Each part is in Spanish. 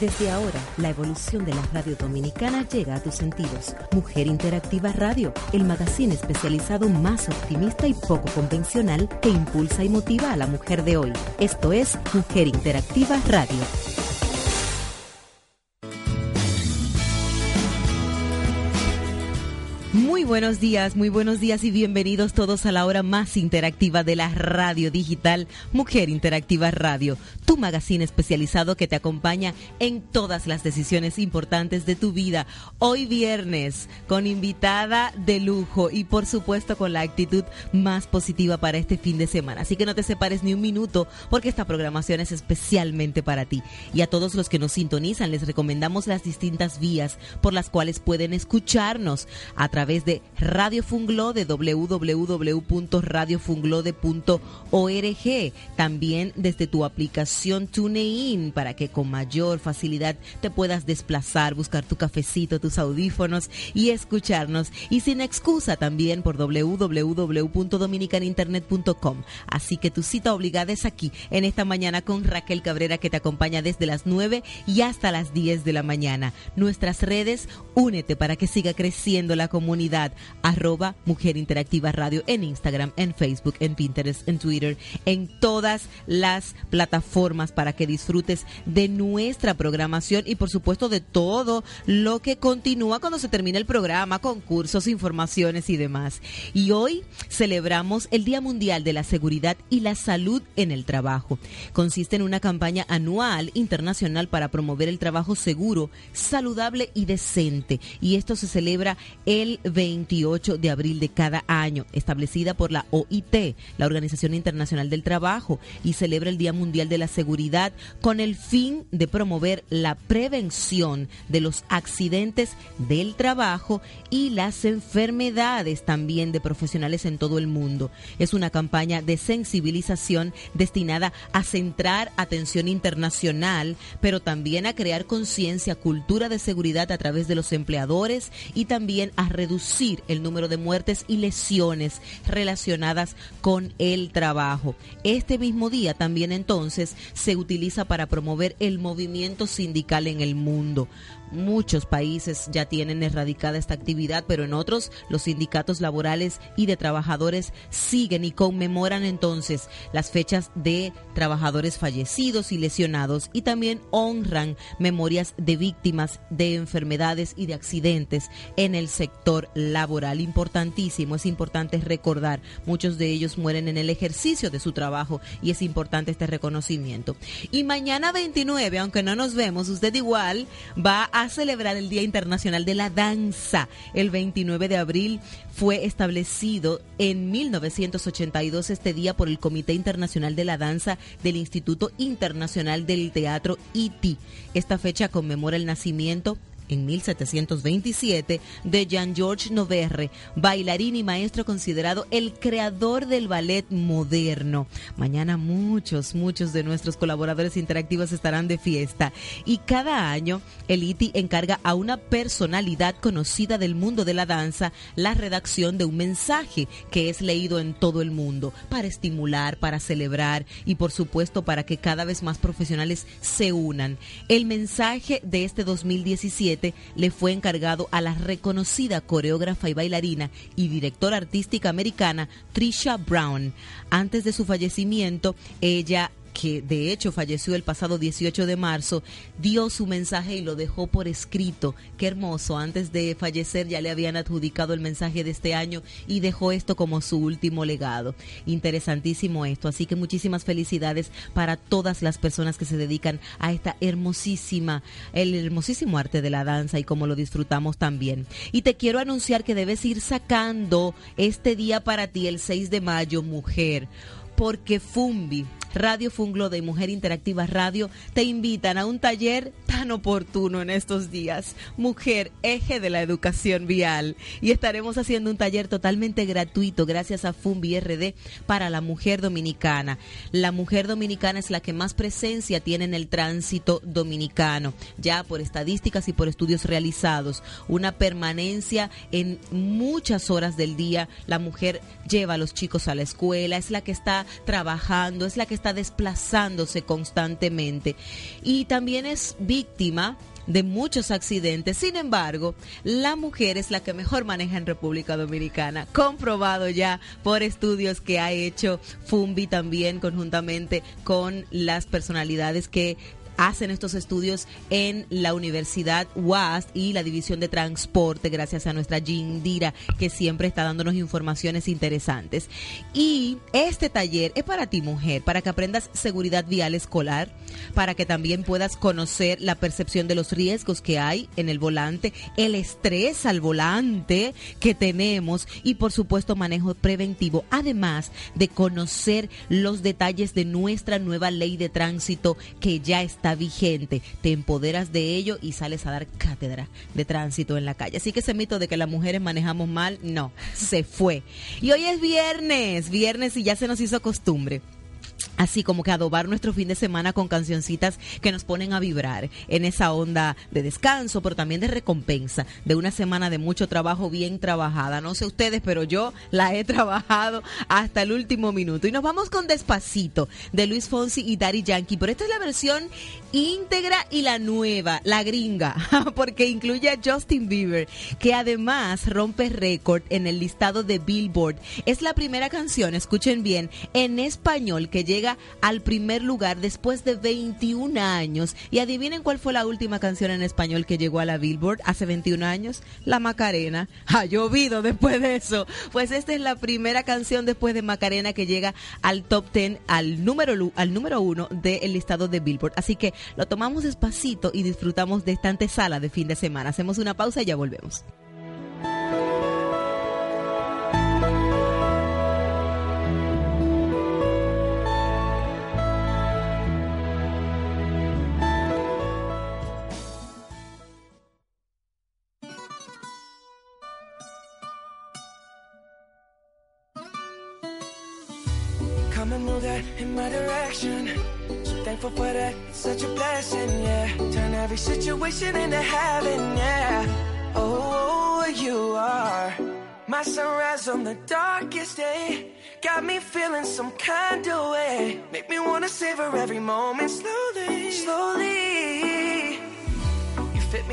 Desde ahora, la evolución de la radio dominicana llega a tus sentidos. Mujer Interactiva Radio, el magazine especializado más optimista y poco convencional que impulsa y motiva a la mujer de hoy. Esto es Mujer Interactiva Radio. Buenos días, muy buenos días y bienvenidos todos a la hora más interactiva de la radio digital Mujer Interactiva Radio, tu magazine especializado que te acompaña en todas las decisiones importantes de tu vida. Hoy viernes con invitada de lujo y por supuesto con la actitud más positiva para este fin de semana. Así que no te separes ni un minuto porque esta programación es especialmente para ti. Y a todos los que nos sintonizan les recomendamos las distintas vías por las cuales pueden escucharnos a través de Radio Funglode, www.radiofunglode.org. También desde tu aplicación TuneIn para que con mayor facilidad te puedas desplazar, buscar tu cafecito, tus audífonos y escucharnos. Y sin excusa también por www.dominicaninternet.com. Así que tu cita obligada es aquí, en esta mañana con Raquel Cabrera que te acompaña desde las 9 y hasta las 10 de la mañana. Nuestras redes, únete para que siga creciendo la comunidad arroba Mujer Interactiva Radio en Instagram, en Facebook, en Pinterest, en Twitter, en todas las plataformas para que disfrutes de nuestra programación y por supuesto de todo lo que continúa cuando se termina el programa, concursos, informaciones y demás. Y hoy celebramos el Día Mundial de la Seguridad y la Salud en el Trabajo. Consiste en una campaña anual internacional para promover el trabajo seguro, saludable y decente. Y esto se celebra el 28 de abril de cada año, establecida por la OIT, la Organización Internacional del Trabajo, y celebra el Día Mundial de la Seguridad con el fin de promover la prevención de los accidentes del trabajo y las enfermedades también de profesionales en todo el mundo. Es una campaña de sensibilización destinada a centrar atención internacional, pero también a crear conciencia, cultura de seguridad a través de los empleadores y también a reducir el número de muertes y lesiones relacionadas con el trabajo. Este mismo día también entonces se utiliza para promover el movimiento sindical en el mundo. Muchos países ya tienen erradicada esta actividad, pero en otros los sindicatos laborales y de trabajadores siguen y conmemoran entonces las fechas de trabajadores fallecidos y lesionados y también honran memorias de víctimas de enfermedades y de accidentes en el sector laboral. Importantísimo, es importante recordar, muchos de ellos mueren en el ejercicio de su trabajo y es importante este reconocimiento. Y mañana 29, aunque no nos vemos, usted igual va a a celebrar el Día Internacional de la Danza. El 29 de abril fue establecido en 1982 este día por el Comité Internacional de la Danza del Instituto Internacional del Teatro ITI. Esta fecha conmemora el nacimiento en 1727 de Jean-Georges Noverre, bailarín y maestro considerado el creador del ballet moderno. Mañana muchos, muchos de nuestros colaboradores interactivos estarán de fiesta y cada año el ITI encarga a una personalidad conocida del mundo de la danza la redacción de un mensaje que es leído en todo el mundo para estimular, para celebrar y por supuesto para que cada vez más profesionales se unan. El mensaje de este 2017 le fue encargado a la reconocida coreógrafa y bailarina y directora artística americana Trisha Brown. Antes de su fallecimiento, ella que de hecho falleció el pasado 18 de marzo, dio su mensaje y lo dejó por escrito. Qué hermoso, antes de fallecer ya le habían adjudicado el mensaje de este año y dejó esto como su último legado. Interesantísimo esto, así que muchísimas felicidades para todas las personas que se dedican a esta hermosísima, el hermosísimo arte de la danza y como lo disfrutamos también. Y te quiero anunciar que debes ir sacando este día para ti, el 6 de mayo, mujer porque Fumbi, Radio Funglo de Mujer Interactiva Radio te invitan a un taller tan oportuno en estos días, Mujer, eje de la educación vial. Y estaremos haciendo un taller totalmente gratuito gracias a FUMBI RD para la mujer dominicana. La mujer dominicana es la que más presencia tiene en el tránsito dominicano, ya por estadísticas y por estudios realizados. Una permanencia en muchas horas del día, la mujer lleva a los chicos a la escuela, es la que está trabajando, es la que está desplazándose constantemente y también es víctima de muchos accidentes. Sin embargo, la mujer es la que mejor maneja en República Dominicana, comprobado ya por estudios que ha hecho Fumbi también conjuntamente con las personalidades que hacen estos estudios en la Universidad UAS y la División de Transporte, gracias a nuestra Dira que siempre está dándonos informaciones interesantes. Y este taller es para ti, mujer, para que aprendas seguridad vial escolar, para que también puedas conocer la percepción de los riesgos que hay en el volante, el estrés al volante que tenemos y, por supuesto, manejo preventivo, además de conocer los detalles de nuestra nueva ley de tránsito que ya está vigente, te empoderas de ello y sales a dar cátedra de tránsito en la calle. Así que ese mito de que las mujeres manejamos mal, no, se fue. Y hoy es viernes, viernes y ya se nos hizo costumbre así como que adobar nuestro fin de semana con cancioncitas que nos ponen a vibrar en esa onda de descanso, pero también de recompensa, de una semana de mucho trabajo bien trabajada. No sé ustedes, pero yo la he trabajado hasta el último minuto. Y nos vamos con Despacito de Luis Fonsi y Daddy Yankee, pero esta es la versión íntegra y la nueva, la gringa, porque incluye a Justin Bieber, que además rompe récord en el listado de Billboard. Es la primera canción, escuchen bien, en español que llega al primer lugar después de 21 años. Y adivinen cuál fue la última canción en español que llegó a la Billboard hace 21 años. La Macarena. Ha llovido después de eso. Pues esta es la primera canción después de Macarena que llega al top 10, al número, al número uno del listado de Billboard. Así que lo tomamos despacito y disfrutamos de esta antesala de fin de semana. Hacemos una pausa y ya volvemos.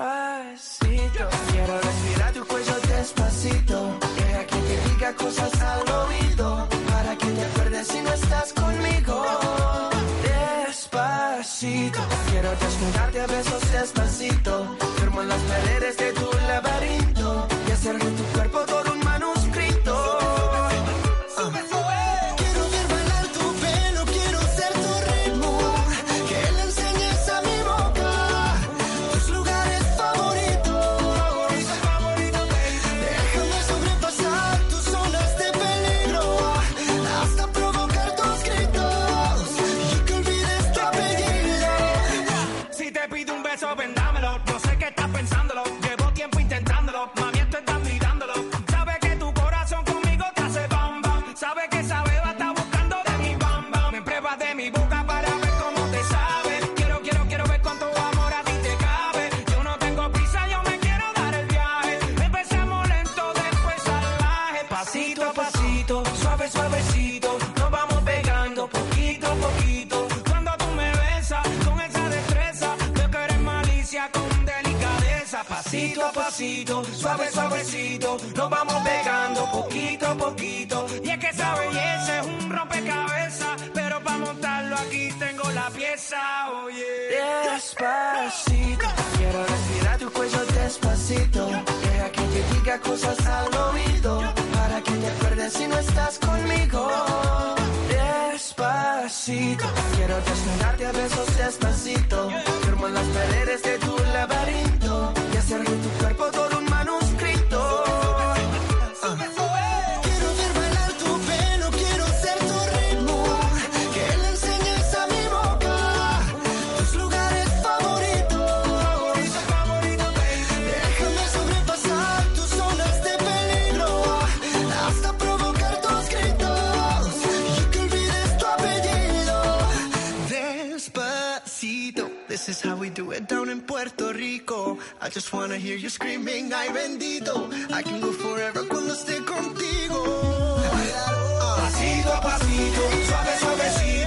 Despacito, quiero respirar tu cuello despacito. Deja que te diga cosas al oído. Para que te acuerdes si no estás conmigo. Despacito, quiero desnudarte a besos despacito. Firmo las paredes de tu Rico. I just wanna hear you screaming, ay bendito. I can go forever cuando esté contigo. Pasito a pasito, suave, suavecito,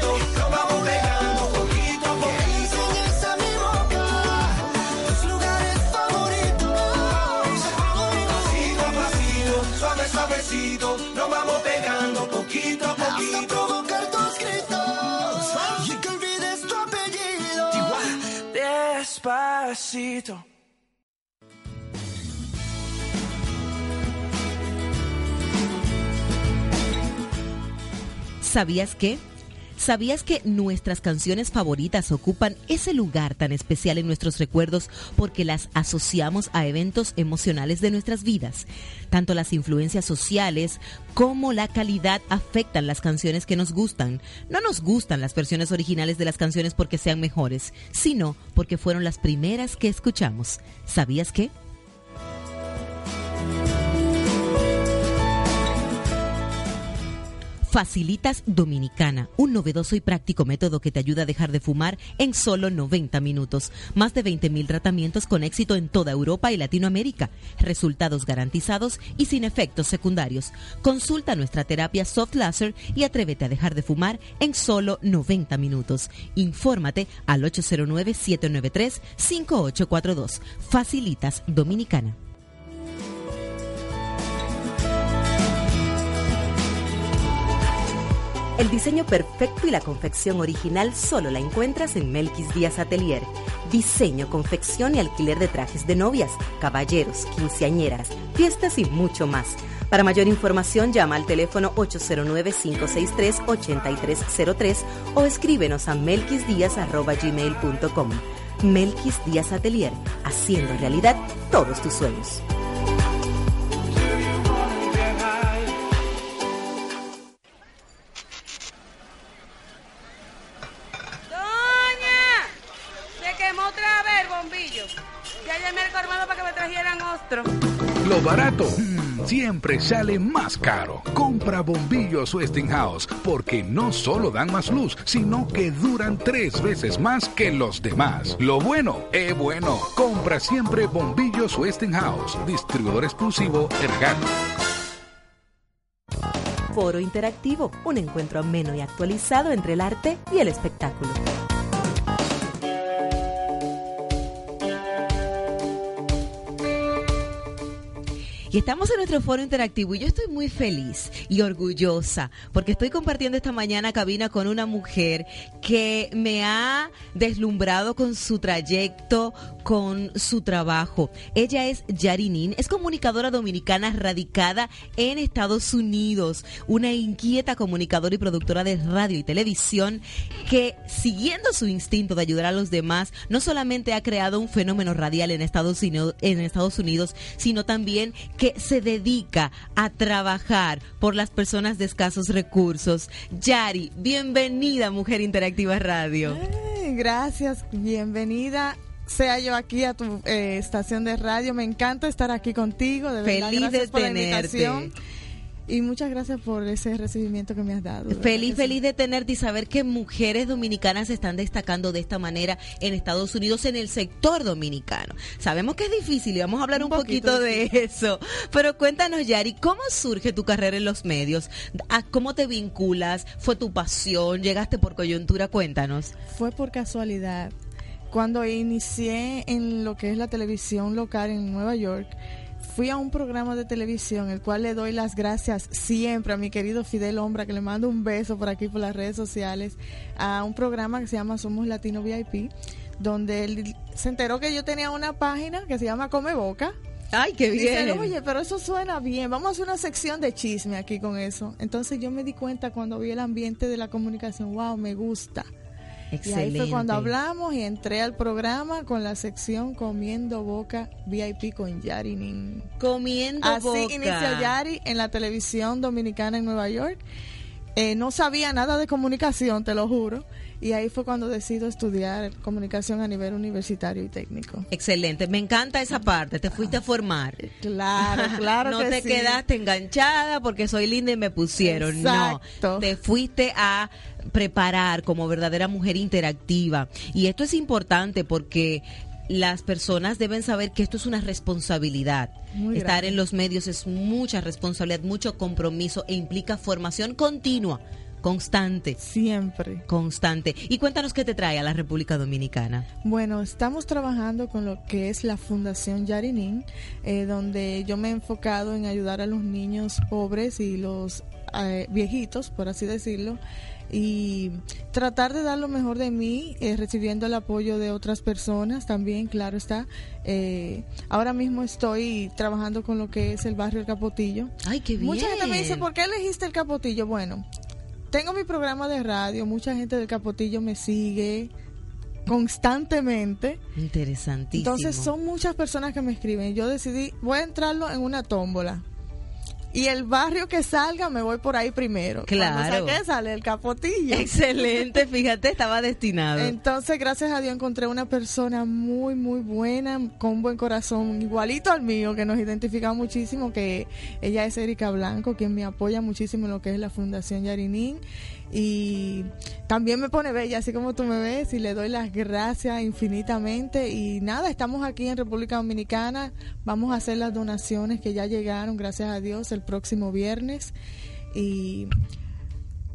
¿Sabías qué? ¿Sabías que nuestras canciones favoritas ocupan ese lugar tan especial en nuestros recuerdos porque las asociamos a eventos emocionales de nuestras vidas? Tanto las influencias sociales como la calidad afectan las canciones que nos gustan. No nos gustan las versiones originales de las canciones porque sean mejores, sino porque fueron las primeras que escuchamos. ¿Sabías qué? Facilitas Dominicana, un novedoso y práctico método que te ayuda a dejar de fumar en solo 90 minutos. Más de 20.000 tratamientos con éxito en toda Europa y Latinoamérica. Resultados garantizados y sin efectos secundarios. Consulta nuestra terapia Soft Laser y atrévete a dejar de fumar en solo 90 minutos. Infórmate al 809-793-5842. Facilitas Dominicana. El diseño perfecto y la confección original solo la encuentras en Melquis Díaz Atelier. Diseño, confección y alquiler de trajes de novias, caballeros, quinceañeras, fiestas y mucho más. Para mayor información llama al teléfono 809-563-8303 o escríbenos a melquisdíaz.gmail.com. Melquis Díaz Atelier, haciendo realidad todos tus sueños. Siempre sale más caro. Compra bombillos Westinghouse porque no solo dan más luz, sino que duran tres veces más que los demás. Lo bueno es bueno. Compra siempre bombillos Westinghouse, distribuidor exclusivo Ergan. Foro Interactivo, un encuentro ameno y actualizado entre el arte y el espectáculo. Y estamos en nuestro foro interactivo y yo estoy muy feliz y orgullosa porque estoy compartiendo esta mañana cabina con una mujer que me ha deslumbrado con su trayecto, con su trabajo. Ella es Yarinin, es comunicadora dominicana radicada en Estados Unidos, una inquieta comunicadora y productora de radio y televisión que siguiendo su instinto de ayudar a los demás, no solamente ha creado un fenómeno radial en Estados Unidos, en Estados Unidos sino también que se dedica a trabajar por las personas de escasos recursos. Yari, bienvenida Mujer Interactiva Radio. Gracias, bienvenida. Sea yo aquí a tu eh, estación de radio. Me encanta estar aquí contigo. De verdad, Feliz gracias de por la invitación. Y muchas gracias por ese recibimiento que me has dado. Feliz, sí. feliz de tenerte y saber que mujeres dominicanas se están destacando de esta manera en Estados Unidos en el sector dominicano. Sabemos que es difícil y vamos a hablar un, Un poquito, poquito, de eso. Pero cuéntanos, Yari, ¿cómo surge tu carrera en los medios? ¿A ¿Cómo te vinculas? ¿Fue tu pasión? ¿Llegaste por coyuntura? Cuéntanos. Fue por casualidad. Cuando inicié en lo que es la televisión local en Nueva York, fui a un programa de televisión, el cual le doy las gracias siempre a mi querido Fidel Ombra, que le mando un beso por aquí por las redes sociales, a un programa que se llama Somos Latino VIP, donde él se enteró que yo tenía una página que se llama Come Boca. Ay, qué bien. oye, pero eso suena bien, vamos a hacer una sección de chisme aquí con eso. Entonces yo me di cuenta cuando vi el ambiente de la comunicación, wow, me gusta. Y ahí fue cuando hablamos y entré al programa con la sección Comiendo Boca VIP con Yari Nin. Comiendo Así boca. inició Yari en la televisión dominicana en Nueva York. Eh, no sabía nada de comunicación, te lo juro. Y ahí fue cuando decido estudiar comunicación a nivel universitario y técnico. Excelente, me encanta esa parte, te fuiste a formar. Claro, claro no que te sí. quedaste enganchada porque soy linda y me pusieron. Exacto. No, te fuiste a preparar como verdadera mujer interactiva. Y esto es importante porque las personas deben saber que esto es una responsabilidad. Muy Estar grande. en los medios es mucha responsabilidad, mucho compromiso e implica formación continua, constante. Siempre. Constante. Y cuéntanos qué te trae a la República Dominicana. Bueno, estamos trabajando con lo que es la Fundación Yarinin, eh, donde yo me he enfocado en ayudar a los niños pobres y los eh, viejitos, por así decirlo, y tratar de dar lo mejor de mí, eh, recibiendo el apoyo de otras personas también, claro está. Eh, ahora mismo estoy trabajando con lo que es el barrio El Capotillo. Ay, qué bien. Mucha gente me dice, ¿por qué elegiste el Capotillo? Bueno, tengo mi programa de radio, mucha gente del Capotillo me sigue constantemente. Interesantísimo. Entonces son muchas personas que me escriben. Yo decidí, voy a entrarlo en una tómbola. Y el barrio que salga, me voy por ahí primero. Claro. Cuando saqué, sale el capotillo. Excelente, fíjate, estaba destinado. Entonces, gracias a Dios, encontré una persona muy, muy buena, con un buen corazón, igualito al mío, que nos identifica muchísimo, que ella es Erika Blanco, quien me apoya muchísimo en lo que es la Fundación Yarinín. Y también me pone bella, así como tú me ves, y le doy las gracias infinitamente. Y nada, estamos aquí en República Dominicana, vamos a hacer las donaciones que ya llegaron, gracias a Dios, el próximo viernes. Y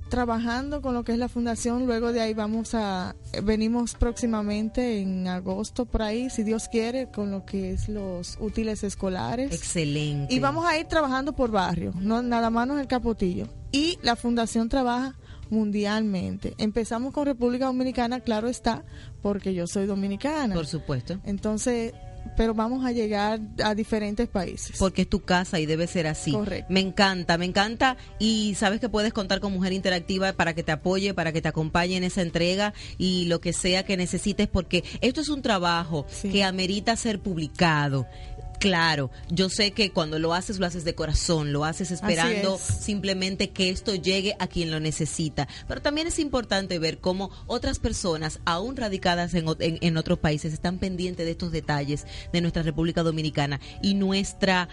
trabajando con lo que es la fundación. Luego de ahí vamos a, venimos próximamente en agosto por ahí, si Dios quiere, con lo que es los útiles escolares. Excelente. Y vamos a ir trabajando por barrio, no nada más no es el capotillo. Y la fundación trabaja mundialmente. Empezamos con República Dominicana, claro está, porque yo soy dominicana. Por supuesto. Entonces, pero vamos a llegar a diferentes países. Porque es tu casa y debe ser así. Correcto. Me encanta, me encanta. Y sabes que puedes contar con Mujer Interactiva para que te apoye, para que te acompañe en esa entrega y lo que sea que necesites, porque esto es un trabajo Sí. que amerita ser publicado. Claro, yo sé que cuando lo haces, lo haces de corazón, lo haces esperando es. simplemente que esto llegue a quien lo necesita. Pero también es importante ver cómo otras personas, aún radicadas en, en- en otros países, están pendientes de estos detalles de nuestra República Dominicana y nuestra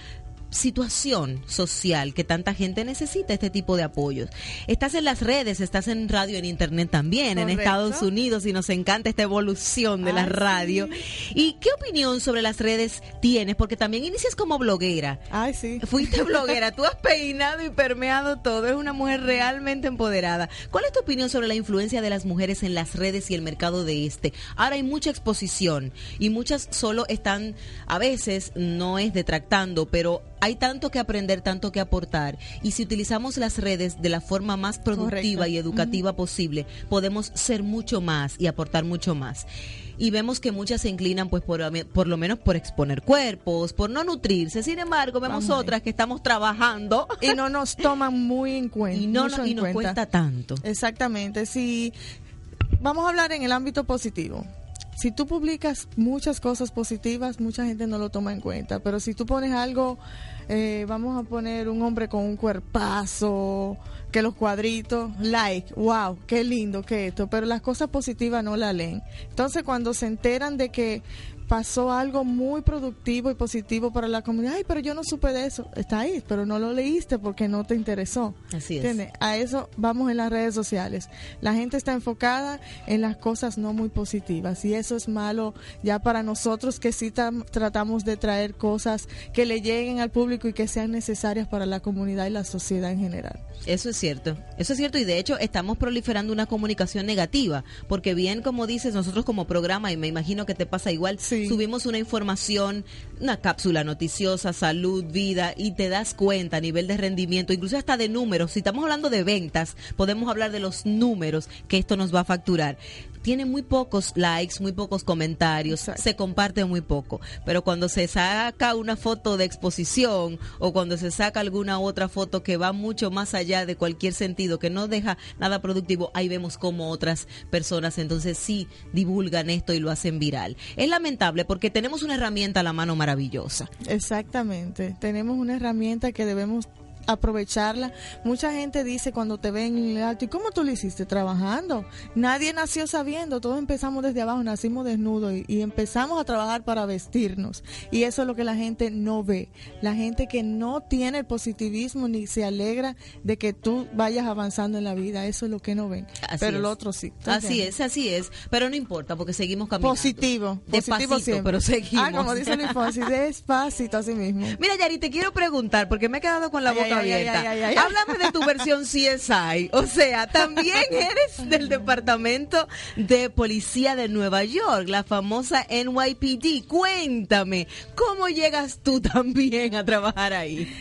situación social que tanta gente necesita este tipo de apoyos. Estás en las redes, estás en radio, en internet también, en. Estados Unidos y nos encanta esta evolución de la Ay, radio. ¿Y qué opinión sobre las redes tienes? Porque también inicias como bloguera. Ay, sí. Fuiste bloguera, tú has peinado y permeado todo, es una mujer realmente empoderada. ¿Cuál es tu opinión sobre la influencia de las mujeres en las redes y el mercado de este? Ahora hay mucha exposición y muchas solo están, a veces no es detractando, pero hay tanto que aprender, tanto que aportar. Y si utilizamos las redes de la forma más productiva Correcto. y educativa posible, podemos ser mucho más y aportar mucho más. Y vemos que muchas se inclinan, pues, por, por lo menos por exponer cuerpos, por no nutrirse. Sin embargo, vemos Vamos otras que estamos trabajando Y no nos toman muy en cuenta. y no nos, y nos cuenta. cuesta tanto. Exactamente. Si vamos a hablar en el ámbito positivo. Si tú publicas muchas cosas positivas, mucha gente no lo toma en cuenta. Pero si tú pones algo, eh, vamos a poner un hombre con un cuerpazo, que los cuadritos, like, wow, qué lindo que esto. Pero las cosas positivas no la leen. Entonces cuando se enteran de que pasó algo muy productivo y positivo para la comunidad, ay, pero yo no supe de eso. Está ahí, pero no lo leíste porque no te interesó. Así es. ¿Entiendes? A eso vamos en las redes sociales. La gente está enfocada en las cosas no muy positivas y eso es malo ya para nosotros que sí tam- tratamos de traer cosas que le lleguen al público y que sean necesarias para la comunidad y la sociedad en general. Eso es cierto, eso es cierto y de hecho estamos proliferando una comunicación negativa, porque bien como dices, nosotros como programa, y me imagino que te pasa igual, Sí. Sí. subimos una información, una cápsula noticiosa, salud, vida, y te das cuenta a nivel de rendimiento, incluso hasta de números. Si estamos hablando de ventas, podemos hablar de los números que esto nos va a facturar. Tiene muy pocos likes, muy pocos comentarios, Exacto. se comparte muy poco. Pero cuando se saca una foto de exposición o cuando se saca alguna otra foto que va mucho más allá de cualquier sentido, que no deja nada productivo, ahí vemos cómo otras personas entonces sí divulgan esto y lo hacen viral. Es lamentable porque tenemos una herramienta a la mano maravillosa. Exactamente. Tenemos una herramienta que debemos aprovecharla. Mucha gente dice cuando te ven en el alto, ¿y cómo tú lo hiciste? Trabajando. Nadie nació sabiendo, todos empezamos desde abajo, nacimos desnudos y, y empezamos a trabajar para vestirnos. Y eso es lo que la gente no ve. La gente que no tiene el positivismo ni se alegra de que tú vayas avanzando en la vida, eso es lo que no ven. Así Pero el otro sí. ¿tú Así es, así es. Pero no importa porque seguimos caminando. Positivo, positivo Despacito, siempre. pero seguimos. Ah, como dice Luis Fonsi, despacito así mismo. Mira, Yari, te quiero preguntar, porque me he quedado con la Ay, boca abierta. Háblame de tu versión CSI. O sea, también eres del Departamento de Policía de Nueva York, la famosa NYPD. Cuéntame, ¿cómo llegas tú también a trabajar ahí?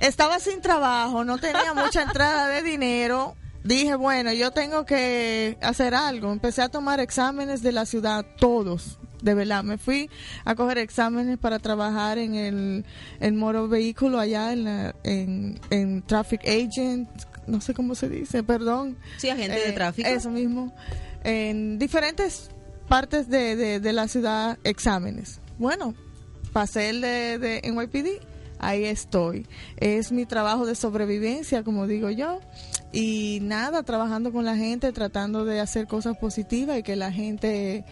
Estaba sin trabajo, no tenía mucha entrada de dinero. Dije, bueno, yo tengo que hacer algo. Empecé a tomar exámenes de la ciudad, todos, de verdad. Me fui a coger exámenes para trabajar en el, el moro vehículo allá en, la- en, en Traffic Agent, no sé cómo se dice, perdón. Sí, agente de Eh, tráfico. Eso mismo. En diferentes partes de, de, de la ciudad, exámenes. Bueno, pasé el de, de NYPD, ahí estoy. Es mi trabajo de sobrevivencia, como digo yo. Y nada, trabajando con la gente, tratando de hacer cosas positivas y que la gente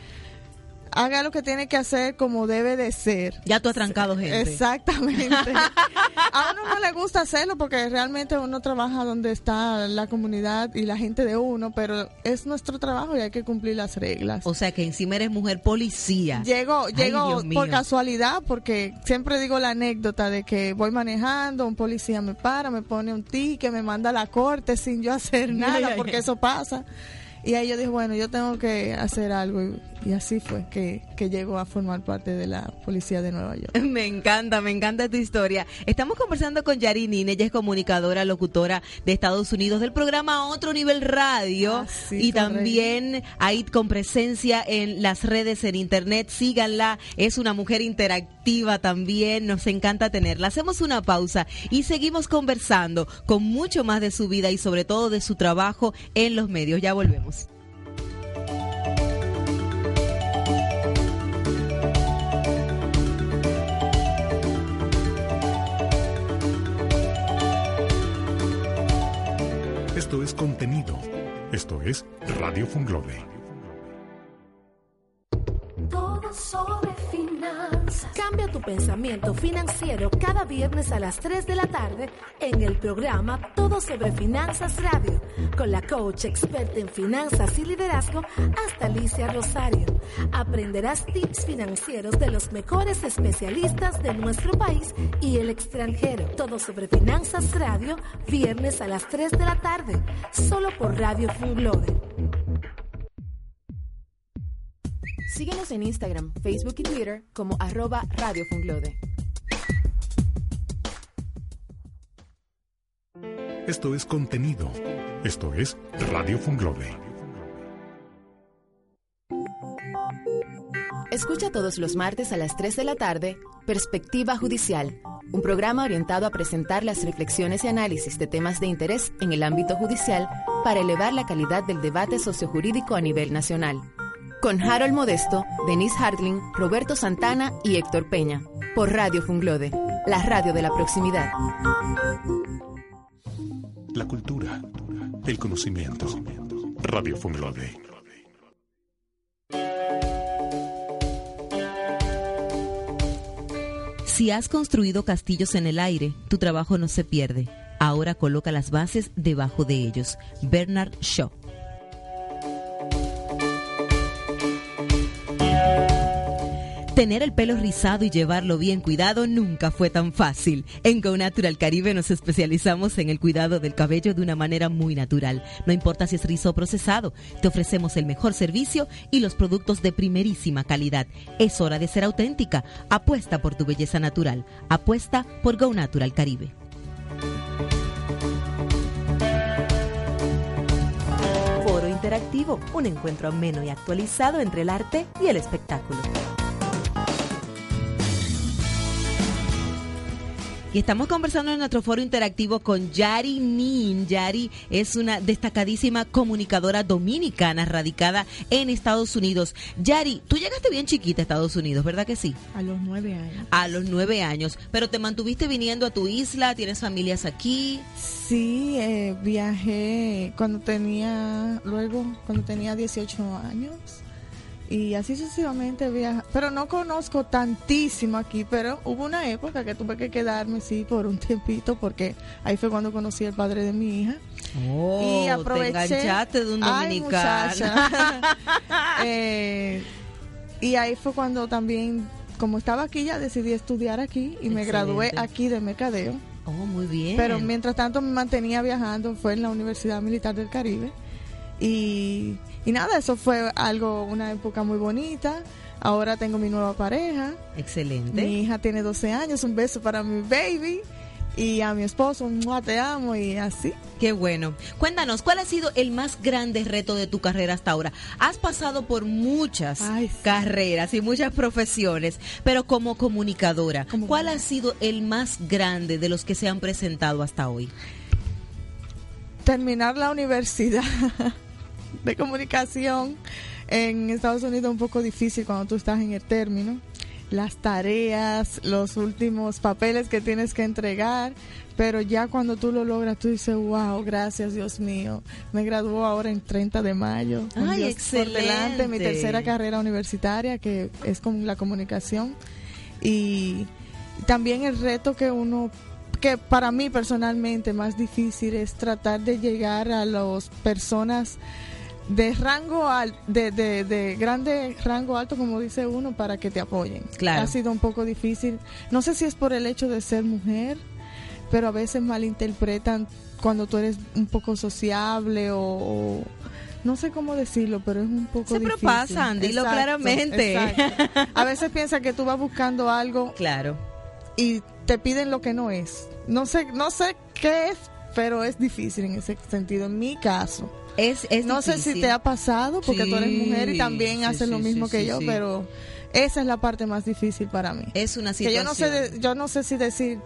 haga lo que tiene que hacer como debe de ser. Ya tú has trancado gente. Exactamente. a uno no le gusta hacerlo porque realmente uno trabaja donde está la comunidad y la gente de uno, pero es nuestro trabajo y hay que cumplir las reglas. O sea, que encima eres mujer policía. Llego, Ay, llego por casualidad porque siempre digo la anécdota de que voy manejando, un policía me para, me pone un ticket, me manda a la corte sin yo hacer nada porque eso pasa. Y ahí yo dije, bueno, yo tengo que hacer algo y, y así fue que, que llego a formar parte de la policía de Nueva York. Me encanta, me encanta tu historia. Estamos conversando con Yari Nine, ella es comunicadora, locutora de Estados Unidos del programa Otro Nivel Radio Ah, sí, y también ahí con presencia en las redes, en internet, síganla, es una mujer interactiva también, nos encanta tenerla. Hacemos una pausa y seguimos conversando con mucho más de su vida y sobre todo de su trabajo en los medios. Ya volvemos. Esto es contenido. Esto es Radio Funglode. Cambia tu pensamiento financiero cada viernes a las 3 de la tarde en el programa Todo sobre Finanzas Radio con la coach experta en finanzas y liderazgo hasta Alicia Rosario. Aprenderás tips financieros de los mejores especialistas de nuestro país y el extranjero. Todo sobre Finanzas Radio, viernes a las 3 de la tarde, solo por Radio Funglode. Síguenos en Instagram, Facebook y Twitter como arroba Radio Funglode. Esto es contenido. Esto es Radio Funglode. Escucha todos los martes a las 3 de la tarde Perspectiva Judicial, un programa orientado a presentar las reflexiones y análisis de temas de interés en el ámbito judicial para elevar la calidad del debate sociojurídico a nivel nacional. Con Harold Modesto, Denise Hartling, Roberto Santana y Héctor Peña. Por Radio Funglode, la radio de la proximidad. La cultura. El conocimiento. Radio Funglode. Si has construido castillos en el aire, tu trabajo no se pierde. Ahora coloca las bases debajo de ellos. Bernard Shaw. Tener el pelo rizado y llevarlo bien cuidado nunca fue tan fácil. En Go Natural Caribe nos especializamos en el cuidado del cabello de una manera muy natural. No importa si es rizo o procesado, te ofrecemos el mejor servicio y los productos de primerísima calidad. Es hora de ser auténtica. Apuesta por tu belleza natural. Apuesta por Go Natural Caribe. Foro Interactivo, un encuentro ameno y actualizado entre el arte y el espectáculo. Y estamos conversando en nuestro foro interactivo con Yari Nin. Yari es una destacadísima comunicadora dominicana radicada en Estados Unidos. Yari, tú llegaste bien chiquita a Estados Unidos, ¿verdad que sí? A los nueve años. A los nueve años. Pero te mantuviste viniendo a tu isla, tienes familias aquí. Sí, eh, viajé cuando tenía, luego cuando tenía 18 años y así sucesivamente viaja. Pero no conozco tantísimo aquí, pero hubo una época que tuve que quedarme, sí, por un tiempito, porque ahí fue cuando conocí al padre de mi hija. Oh, y aproveché. te enganchaste de un Ay, dominicano. muchacha. Eh, y ahí fue cuando también, como estaba aquí, ya decidí estudiar aquí y me gradué aquí de mercadeo. Oh, muy bien. Pero mientras tanto me mantenía viajando, fue en la Universidad Militar del Caribe. Y, y nada, eso fue algo, una época muy bonita. Ahora tengo mi nueva pareja. Excelente. Mi hija tiene 12 años, un beso para mi baby. Y a mi esposo, un "Mua, te amo y así. Qué bueno. Cuéntanos, ¿cuál ha sido el más grande reto de tu carrera hasta ahora? Has pasado por muchas Ay, sí. carreras y muchas profesiones, pero como comunicadora, Como- ¿cuál ha sido el más grande de los que se han presentado hasta hoy? Terminar la universidad de comunicación en Estados Unidos es un poco difícil cuando tú estás en el término. Las tareas, los últimos papeles que tienes que entregar, pero ya cuando tú lo logras, tú dices, wow, gracias Dios mío. Me graduó ahora en 30 de mayo. Ay, Dios por delante, mi excelente. tercera carrera universitaria, que es con la comunicación. Y también el reto que uno que para mí personalmente más difícil es tratar de llegar a las personas de rango al, de, de, de grande rango alto como dice uno para que te apoyen Claro. ha sido un poco difícil no sé si es por el hecho de ser mujer pero a veces malinterpretan cuando tú eres un poco sociable o, no sé cómo decirlo, pero es un poco Siempre difícil. pasan, dilo claramente. exacto. A veces piensa que tú vas buscando algo Claro. y te piden lo que no es. No sé, no sé qué es, pero es difícil en ese sentido. En mi caso, Es, es no sé si te ha pasado porque tú eres mujer y también sí, haces lo mismo que yo, pero esa es la parte más difícil para mí. Es una Que situación. yo no sé, yo no sé si decir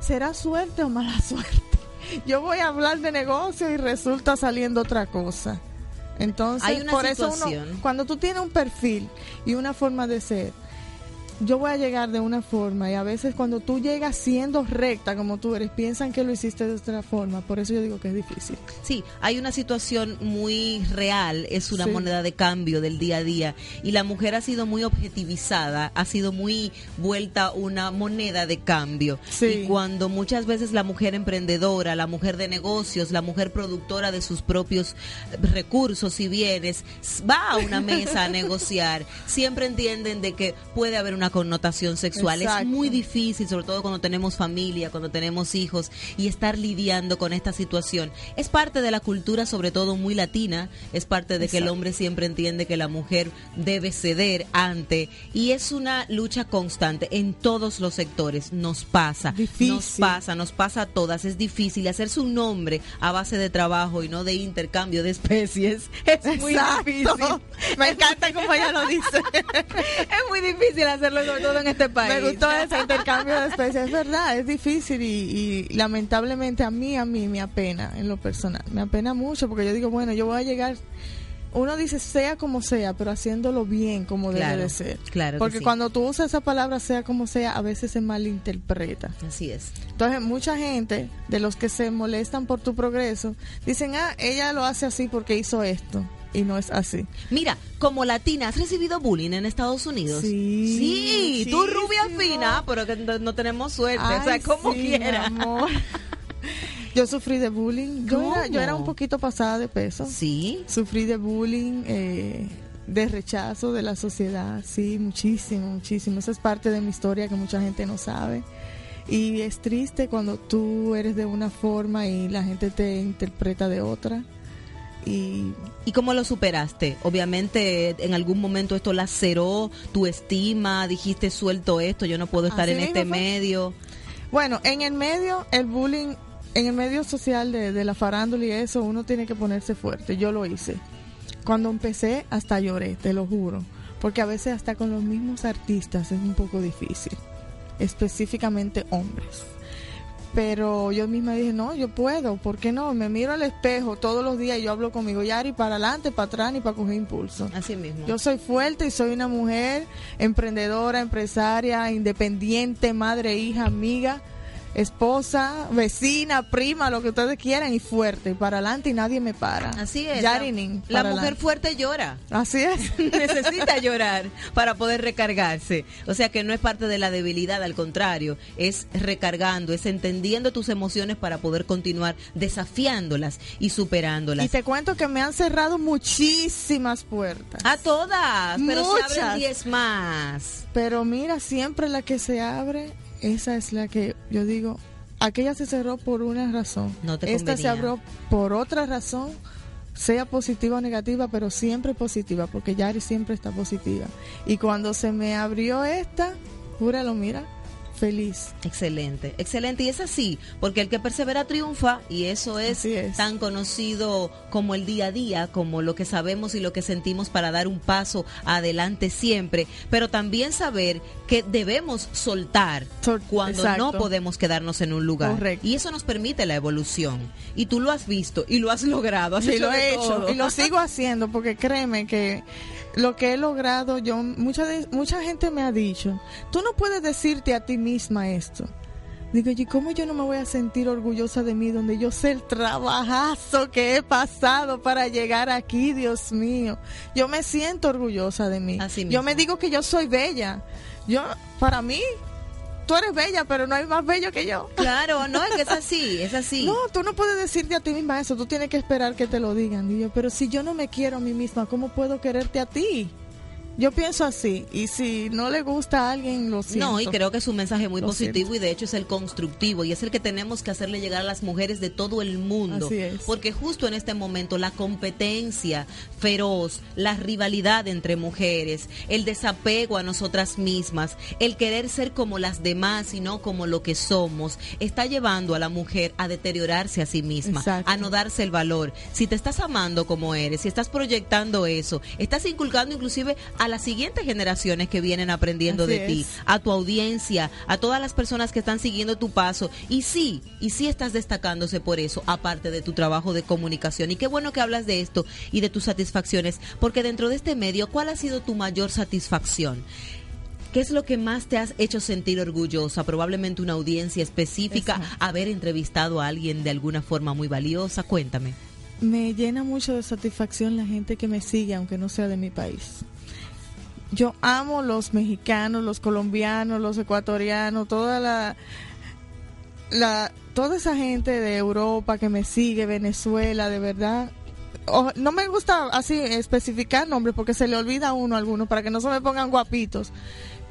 será suerte o mala suerte. Yo voy a hablar de negocio y resulta saliendo otra cosa. Entonces, Hay una por eso uno, cuando tú tienes un perfil y una forma de ser, yo voy a llegar de una forma y a veces cuando tú llegas siendo recta como tú eres, piensan que lo hiciste de otra forma. Por eso yo digo que es difícil. Sí, hay una situación muy real, es una Sí. moneda de cambio del día a día y la mujer ha sido muy objetivizada, ha sido muy vuelta una moneda de cambio. Sí. Y cuando muchas veces la mujer emprendedora, la mujer de negocios, la mujer productora de sus propios recursos y bienes va a una mesa a negociar, siempre entienden de que puede haber una connotación sexual. Es muy difícil, sobre todo cuando tenemos familia, cuando tenemos hijos, y estar lidiando con esta situación. Es parte de la cultura, sobre todo muy latina, es parte de que el hombre siempre entiende que la mujer debe ceder ante, y es una lucha constante en todos los sectores. Nos pasa, Difícil. nos pasa, nos pasa a todas. Es difícil hacerse un nombre a base de trabajo y no de intercambio de especies. Es muy difícil. Me encanta como ella lo dice. Es muy difícil hacerlo, sobre todo en este país. Me gustó ese intercambio de especies. Es verdad, es difícil y, y lamentablemente a mí, a mí me apena en lo personal. Me apena mucho porque yo digo, bueno, yo voy a llegar. Uno dice sea como sea, pero haciéndolo bien como Claro, debe de ser. claro que Porque sí. cuando tú usas esa palabra sea como sea, a veces se malinterpreta. Así es. Entonces, mucha gente de los que se molestan por tu progreso dicen, ah, ella lo hace así porque hizo esto. Y no es así. Mira, como latina, ¿has recibido bullying en Estados Unidos? Sí, Sí, tú rubia fina, pero que no, no tenemos suerte. o sea, como sí, mi quiera. amor. Yo sufrí de bullying. Yo era, yo era un poquito pasada de peso. Sí. Sufrí de bullying. eh, de rechazo de la sociedad, sí, muchísimo, muchísimo. Esa es parte de mi historia que mucha gente no sabe. Y es triste cuando tú eres de una forma y la gente te interpreta de otra. Y ¿Y cómo lo superaste? Obviamente en algún momento esto laceró tu estima, dijiste suelto esto, yo no puedo estar Así en este fue. medio. Bueno, en el medio, el bullying, en el medio social de, de la farándula y eso, uno tiene que ponerse fuerte. Yo lo hice. Cuando empecé, hasta lloré, te lo juro. Porque a veces hasta con los mismos artistas es un poco difícil. Específicamente hombres. Pero yo misma dije, no, yo puedo, ¿por qué no? Me miro al espejo todos los días y yo hablo conmigo, Yari, para adelante, para atrás, ni para coger impulso. Así mismo. Yo soy fuerte y soy una mujer emprendedora, empresaria, independiente, madre, hija, amiga, esposa, vecina, prima, lo que ustedes quieran y fuerte, para adelante y nadie me para. Así es. Yarinin, la mujer adelante. fuerte llora. Así es. Necesita llorar para poder recargarse. O sea que no es parte de la debilidad, al contrario, es recargando, es entendiendo tus emociones para poder continuar desafiándolas y superándolas. Y te cuento que me han cerrado muchísimas puertas. A todas, pero se Muchas. abren 10 más. Pero mira, siempre la que se abre, esa es la que yo digo, aquella se cerró por una razón. No te Esta se abrió por otra razón, sea positiva o negativa, pero siempre positiva, porque Yari siempre está positiva. Y cuando se me abrió esta, júralo, mira, feliz. Excelente, excelente. Y es así, porque el que persevera triunfa y eso es, tan conocido como el día a día, como lo que sabemos y lo que sentimos para dar un paso adelante siempre, pero también saber que debemos soltar Sol- cuando exacto. no podemos quedarnos en un lugar. Correcto. Y eso nos permite la evolución. Y tú lo has visto y lo has logrado. Has Sí, hecho lo he hecho todo. y lo sigo haciendo porque créeme que lo que he logrado, yo mucha de- mucha gente me ha dicho, tú no puedes decirte a ti misma esto. Digo, ¿y cómo yo no me voy a sentir orgullosa de mí donde yo sé el trabajazo que he pasado para llegar aquí, Dios mío? Yo me siento orgullosa de mí. Así Yo mismo. me digo que yo soy bella. Yo, para mí, tú eres bella, pero no hay más bello que yo. Claro, no, es que es así, es así. No, tú no puedes decirte a ti misma eso, tú tienes que esperar que te lo digan. Y yo, pero si yo no me quiero a mí misma, ¿cómo puedo quererte a ti? Yo pienso así, y si no le gusta a alguien, lo siento. No, y creo que es un mensaje muy Lo positivo y de hecho es el constructivo y es el que tenemos que hacerle llegar a las mujeres de todo el mundo. Así es. Porque justo en este momento la competencia feroz, la rivalidad entre mujeres, el desapego a nosotras mismas, el querer ser como las demás y no como lo que somos, está llevando a la mujer a deteriorarse a sí misma, Exacto. a no darse el valor. Si te estás amando como eres, si estás proyectando eso, estás inculcando inclusive a las siguientes generaciones que vienen aprendiendo Así de ti, es. a tu audiencia, a todas las personas que están siguiendo tu paso. Y sí, y sí estás destacándose por eso, aparte de tu trabajo de comunicación. Y qué bueno que hablas de esto y de tus satisfacciones, porque dentro de este medio, ¿cuál ha sido tu mayor satisfacción? ¿Qué es lo que más te has hecho sentir orgullosa? Probablemente una audiencia específica, Exacto. haber entrevistado a alguien de alguna forma muy valiosa. Cuéntame. Me llena mucho de satisfacción la gente que me sigue, aunque no sea de mi país. Yo amo los mexicanos, los colombianos, los ecuatorianos, toda la, la toda esa gente de Europa que me sigue, Venezuela, de verdad. O- no me gusta así especificar nombres porque se le olvida a uno a alguno para que no se me pongan guapitos.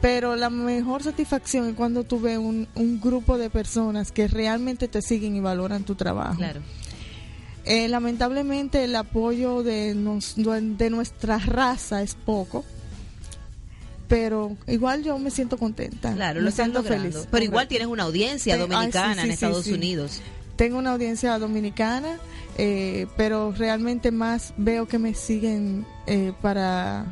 Pero la mejor satisfacción es cuando tú ves un, un grupo de personas que realmente te siguen y valoran tu trabajo. Claro. Eh, lamentablemente el apoyo de, nos- de nuestra raza es poco, pero igual yo me siento contenta. Claro, me lo estás siento logrando. feliz. Pero igual tienes una audiencia Te- ay, sí, dominicana sí, en Estados sí. Unidos. Tengo una audiencia dominicana, eh, pero realmente más veo que me siguen eh, para,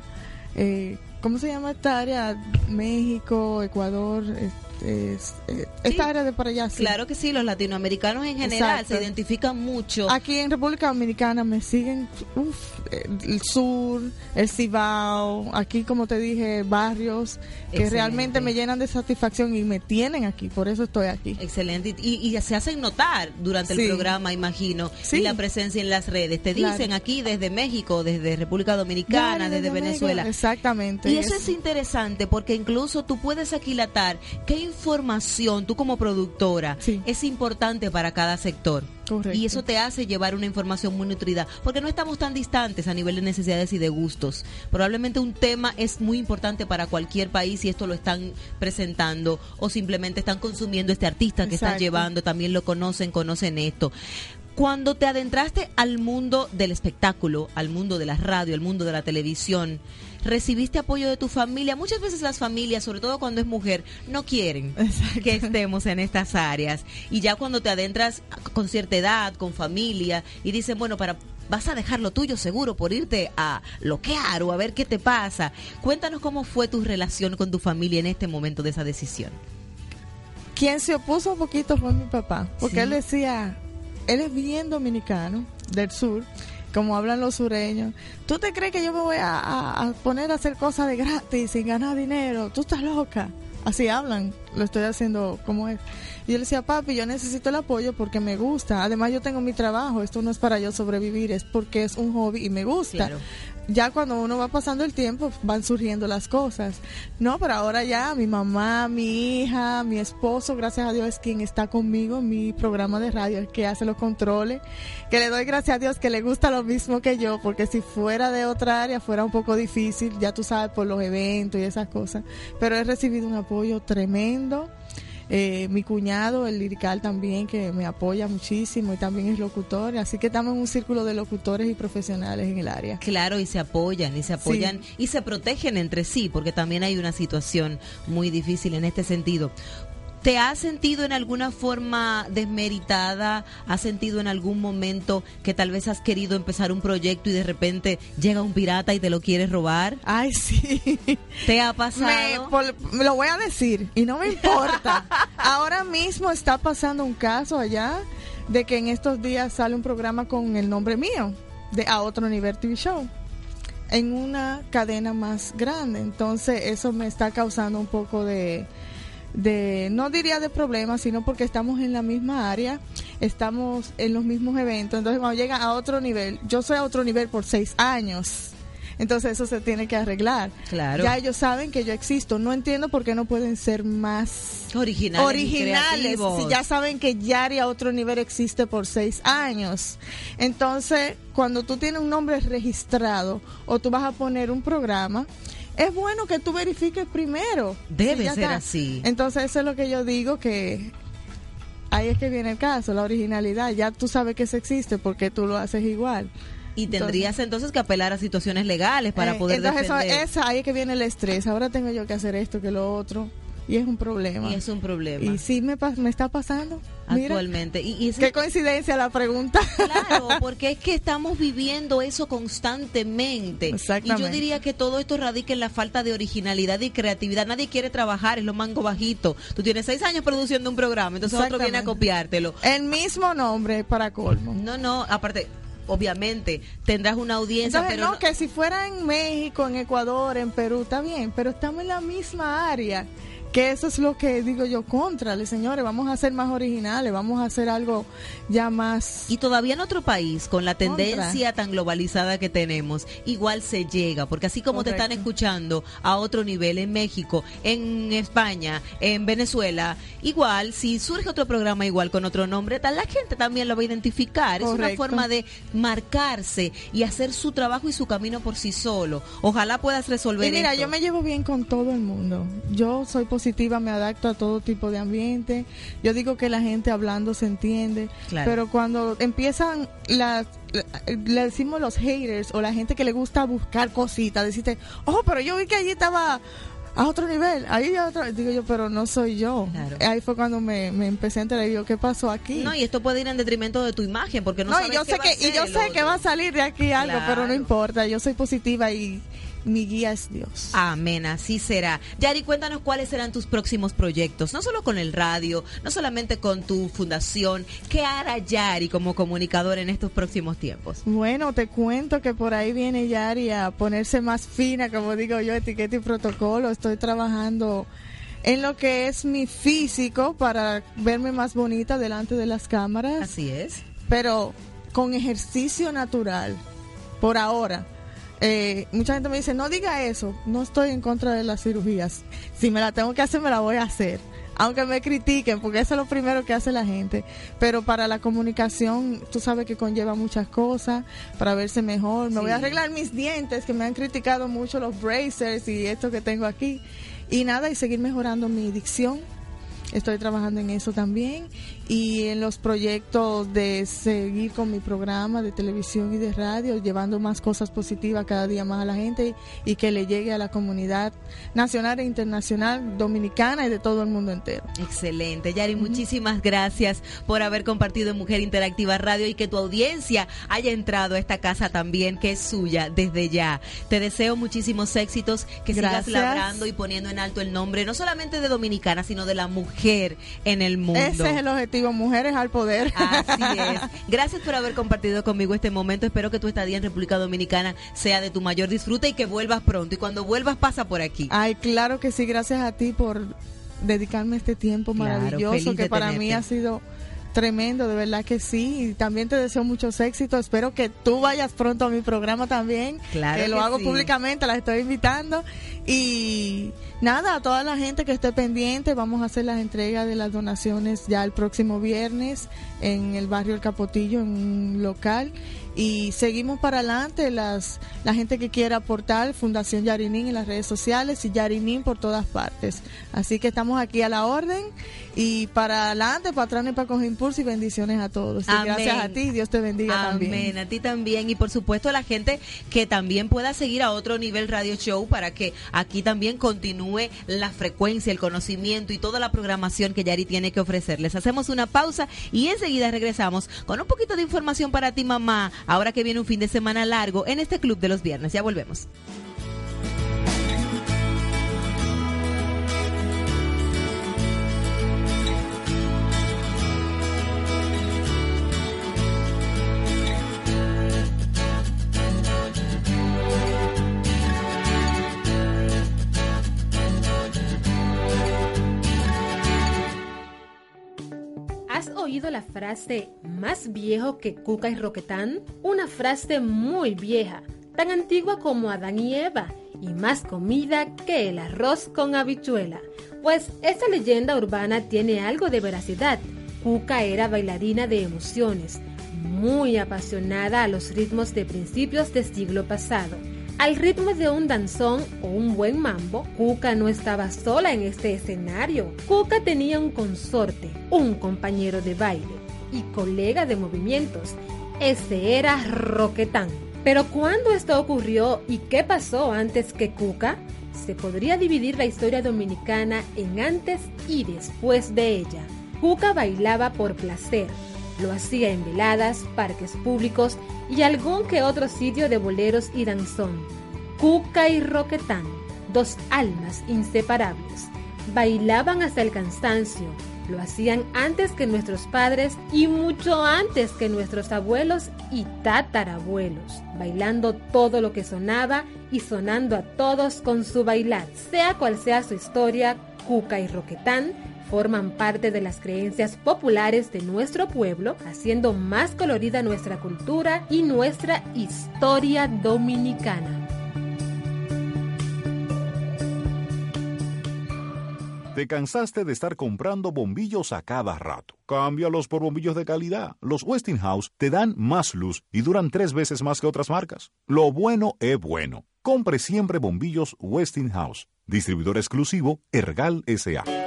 eh, ¿cómo se llama esta área? México, Ecuador, este, es- eh, esta área de para allá. sí. Claro que sí, los latinoamericanos en general Exacto. se identifican mucho. Aquí en República Dominicana me siguen uf, el sur, el Cibao, aquí como te dije, barrios que Excelente. realmente me llenan de satisfacción y me tienen aquí, por eso estoy aquí. Excelente. Y, y se hacen notar durante el programa, imagino, Sí. y la presencia en las redes. Te Claro. dicen aquí desde México, desde República Dominicana, desde desde Venezuela. Exactamente. Y eso es interesante porque incluso tú puedes aquilatar qué información, tú como productora, Sí. es importante para cada sector. Correcto. Y eso te hace llevar una información muy nutrida, porque no estamos tan distantes a nivel de necesidades y de gustos. Probablemente un tema es muy importante para cualquier país y esto lo están presentando o simplemente están consumiendo este artista que están Exacto. llevando, también lo conocen, conocen esto. Cuando te adentraste al mundo del espectáculo, al mundo de la radio, al mundo de la televisión, recibiste apoyo de tu familia. Muchas veces las familias, sobre todo cuando es mujer, no quieren Exacto. que estemos en estas áreas. Y ya cuando te adentras con cierta edad, con familia, y dicen, bueno, para vas a dejar lo tuyo seguro por irte a loquear o a ver qué te pasa. Cuéntanos cómo fue tu relación con tu familia en este momento de esa decisión. Quien se opuso un poquito fue mi papá, porque Sí. él decía, él es bien dominicano, del sur, como hablan los sureños. ¿Tú te crees que yo me voy a, poner a hacer cosas de gratis sin ganar dinero? Tú estás loca. Así hablan, lo estoy haciendo como es. Y le decía, papi, yo necesito el apoyo porque me gusta. Además, yo tengo mi trabajo. Esto no es para yo sobrevivir, es porque es un hobby y me gusta Claro. Ya cuando uno va pasando el tiempo van surgiendo las cosas. No, pero ahora ya mi mamá, mi hija, mi esposo, gracias a Dios es quien está conmigo en mi programa de radio, el que hace los controles, que le doy gracias a Dios que le gusta lo mismo que yo, porque si fuera de otra área fuera un poco difícil, ya tú sabes, por los eventos y esas cosas, pero he recibido un apoyo tremendo. Eh, mi cuñado, el lirical también, que me apoya muchísimo y también es locutor, así que estamos en un círculo de locutores y profesionales en el área. Claro, y se apoyan, y se apoyan, y se protegen entre sí, porque también hay una situación muy difícil en este sentido. ¿Te has sentido en alguna forma desmeritada? ¿Has sentido en algún momento que tal vez has querido empezar un proyecto y de repente llega un pirata y te lo quiere robar? Ay, sí. ¿Te ha Me, pasado? por- me lo voy a decir y no me importa. Ahora mismo está pasando un caso allá de que en estos días sale un programa con el nombre mío de A Otro Nivel TV Show en una cadena más grande. Entonces eso me está causando un poco de, de no diría de problemas, sino porque estamos en la misma área, estamos en los mismos eventos. Entonces cuando llega a otro nivel, yo soy a otro nivel por seis años. Entonces eso se tiene que arreglar. Claro. Ya ellos saben que yo existo. No entiendo por qué no pueden ser más Originales. originales. Si ya saben que Yari a otro nivel existe por seis años. Entonces, cuando tú tienes un nombre registrado o tú vas a poner un programa, es bueno que tú verifiques primero. Debe ser así. Entonces, eso es lo que yo digo que ahí es que viene el caso, la originalidad. Ya tú sabes que eso existe porque tú lo haces igual. Y tendrías entonces que apelar a situaciones legales para Eh, poder entonces eso- defender. es ahí que viene el estrés. Ahora tengo yo que hacer esto, que lo otro. Y es un problema. Y es un problema. Y sí me, me está pasando. Mira, actualmente. Y, y es- qué coincidencia la pregunta. Claro, porque es que estamos viviendo eso constantemente. Y yo Exactamente. diría que todo esto radica en la falta de originalidad y creatividad. Nadie quiere trabajar, es lo mango bajito. Tú tienes seis años produciendo un programa, entonces otro viene a Exactamente. copiártelo. El mismo nombre para colmo. No, no, aparte, obviamente, tendrás una audiencia, Entonces, pero no, que si fuera en México, en Ecuador, en Perú, está bien, pero estamos en la misma área. Que eso es lo que digo yo, contrale, señores, vamos a ser más originales, vamos a hacer algo ya más... Y todavía en otro país, con la Contra. tendencia tan globalizada que tenemos, igual se llega, porque así como te están escuchando a otro nivel en México, en España, en Venezuela, igual, si surge otro programa igual con otro nombre, tal la gente también lo va a identificar. Es una forma de marcarse y hacer su trabajo y su camino por sí solo. Ojalá puedas resolver Y mira, esto. yo me llevo bien con todo el mundo. Yo soy positiva, me adapto a todo tipo de ambiente. Yo digo que la gente hablando se entiende. Claro. Pero cuando empiezan las, le decimos los haters o la gente que le gusta buscar cositas, decirte, oh, pero yo vi que allí estaba a otro nivel, ahí a otro, digo yo, pero no soy yo. Claro. Ahí fue cuando me, me empecé a enterar y digo, ¿qué pasó aquí? No, y esto puede ir en detrimento de tu imagen, porque no, No, sabes y yo qué sé va que a y yo sé que va a salir de aquí algo, pero no importa. Yo soy positiva y mi guía es Dios. Amén, así será. Yari, cuéntanos cuáles serán tus próximos proyectos, no solo con el radio, no solamente con tu fundación. ¿Qué hará Yari como comunicador en estos próximos tiempos? Bueno, te cuento que por ahí viene Yari a ponerse más fina, como digo yo, etiqueta y protocolo. Estoy trabajando en lo que es mi físico para verme más bonita delante de las cámaras, Así es. pero con ejercicio natural, por ahora. Eh, mucha gente me dice, no diga eso, no estoy en contra de las cirugías. Si me la tengo que hacer, me la voy a hacer. aunque me critiquen, porque eso es lo primero que hace la gente. Pero para la comunicación, tú sabes que conlleva muchas cosas para verse mejor. Me voy a arreglar mis dientes, que me han criticado mucho los bracers y esto que tengo aquí. Y nada, y seguir mejorando mi dicción. Estoy trabajando en eso también y en los proyectos de seguir con mi programa de televisión y de radio, llevando más cosas positivas cada día más a la gente y, que le llegue a la comunidad nacional e internacional dominicana y de todo el mundo entero. Excelente, Yari, muchísimas gracias por haber compartido en Mujer Interactiva Radio y que tu audiencia haya entrado a esta casa también, que es suya desde ya. Te deseo muchísimos éxitos, que sigas labrando y poniendo en alto el nombre, no solamente de Dominicana, sino de la mujer en el mundo. Ese es el objetivo, mujeres al poder. Así es. Gracias por haber compartido conmigo este momento. Espero que tu estadía en República Dominicana sea de tu mayor disfrute y que vuelvas pronto. Y cuando vuelvas, pasa por aquí. Ay, claro que sí, gracias a ti por dedicarme este tiempo maravilloso que para tenerte. mí ha sido tremendo, de verdad que sí. Y también te deseo muchos éxitos. Espero que tú vayas pronto a mi programa también. Claro que lo hago sí. públicamente, las estoy invitando. Y nada, a toda la gente que esté pendiente, vamos a hacer las entregas de las donaciones ya el próximo viernes en el barrio El Capotillo, en un local. Y seguimos para adelante, las, la gente que quiera aportar, Fundación Yarinín en las redes sociales y Yarinín por todas partes. Así que estamos aquí a la orden y para adelante, para atrás y para coger impulso y bendiciones a todos. Y gracias a ti, Dios te bendiga Amén, también. a ti también. Y por supuesto, la gente que también pueda seguir a otro nivel radio show para que aquí también continúe la frecuencia, el conocimiento y toda la programación que Yari tiene que ofrecerles. Hacemos una pausa y enseguida regresamos con un poquito de información para ti, mamá. Ahora que viene un fin de semana largo en este club de los viernes. Ya volvemos. ¿Has oído la frase más viejo que Cuca y Roquetán? Una frase muy vieja, tan antigua como Adán y Eva, y más comida que el arroz con habichuela. Pues esta leyenda urbana tiene algo de veracidad. Cuca era bailarina de emociones, muy apasionada a los ritmos de principios del siglo pasado. Al ritmo de un danzón o un buen mambo, Cuca no estaba sola en este escenario. Cuca tenía un consorte, un compañero de baile y colega de movimientos. Ese era Roquetán. Pero ¿cuándo esto ocurrió y qué pasó antes que Cuca? Se podría dividir la historia dominicana en antes y después de ella. Cuca bailaba por placer, lo hacía en veladas, parques públicos y algún que otro sitio de boleros y danzón. Cuca y Roquetán, dos almas inseparables, bailaban hasta el cansancio. Lo hacían antes que nuestros padres y mucho antes que nuestros abuelos y tatarabuelos, bailando todo lo que sonaba y sonando a todos con su bailar. Sea cual sea su historia, Cuca y Roquetán forman parte de las creencias populares de nuestro pueblo, haciendo más colorida nuestra cultura y nuestra historia dominicana. ¿Te cansaste de estar comprando bombillos a cada rato? Cámbialos por bombillos de calidad. Los Westinghouse te dan más luz y duran tres veces más que otras marcas. Lo bueno es bueno. Compre siempre bombillos Westinghouse. Distribuidor exclusivo Ergal S.A.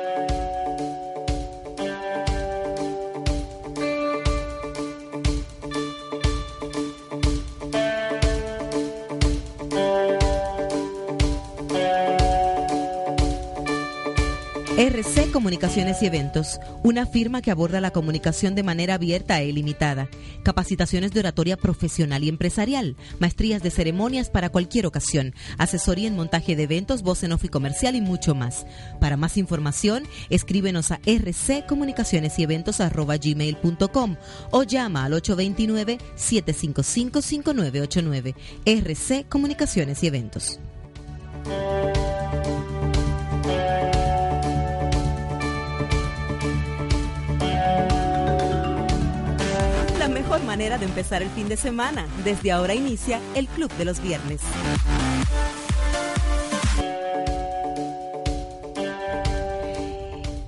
RC Comunicaciones y Eventos, una firma que aborda la comunicación de manera abierta e ilimitada, capacitaciones de oratoria profesional y empresarial, maestrías de ceremonias para cualquier ocasión, asesoría en montaje de eventos, voz en off y comercial y mucho más. Para más información, escríbenos a rccomunicaciones y eventos arroba gmail.com o llama al 829-755-5989. RC Comunicaciones y Eventos. Manera de empezar el fin de semana. Desde ahora inicia el Club de los Viernes.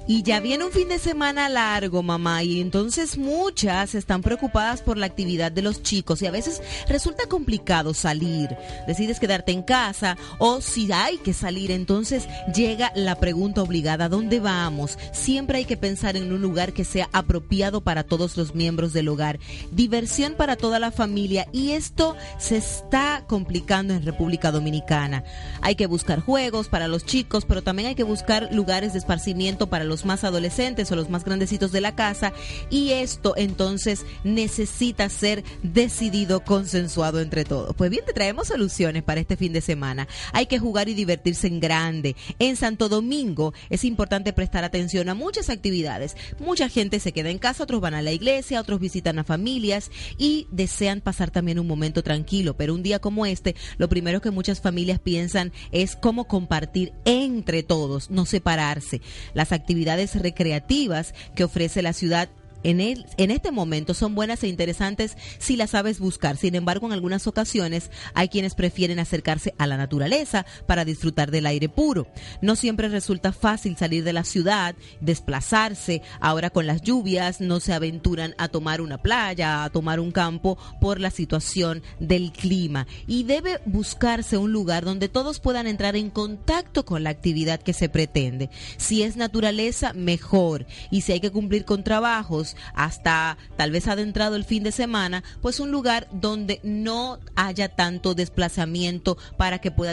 Y ya viene un fin de semana largo, mamá, y entonces muchas están preocupadas por la actividad de los chicos y a veces resulta complicado salir. Decides quedarte en casa o si hay que salir, entonces llega la pregunta obligada, ¿dónde vamos? Siempre hay que pensar en un lugar que sea apropiado para todos los miembros del hogar. Diversión para toda la familia y esto se está complicando en República Dominicana. Hay que buscar juegos para los chicos, pero también hay que buscar lugares de esparcimiento para los más adolescentes o los más grandecitos de la casa y esto entonces necesita ser decidido, consensuado entre todos. Pues bien, te traemos soluciones para este fin de semana. Hay que jugar y divertirse en grande. En Santo Domingo es importante prestar atención a muchas actividades. Mucha gente se queda en casa, otros van a la iglesia, otros visitan a familias y desean pasar también un momento tranquilo. Pero un día como este, lo primero que muchas familias piensan es cómo compartir entre todos, no separarse. Las actividades recreativas que ofrece la ciudad en, el, en este momento son buenas e interesantes si las sabes buscar. Sin embargo, en algunas ocasiones hay quienes prefieren acercarse a la naturaleza para disfrutar del aire puro. No siempre resulta fácil salir de la ciudad, desplazarse. Ahora con las lluvias no se aventuran a tomar una playa, a tomar un campo por la situación del clima. Y debe buscarse un lugar donde todos puedan entrar en contacto con la actividad que se pretende. Si es naturaleza, mejor. Y si hay que cumplir con trabajos, hasta tal vez adentrado el fin de semana, pues un lugar donde no haya tanto desplazamiento para que pueda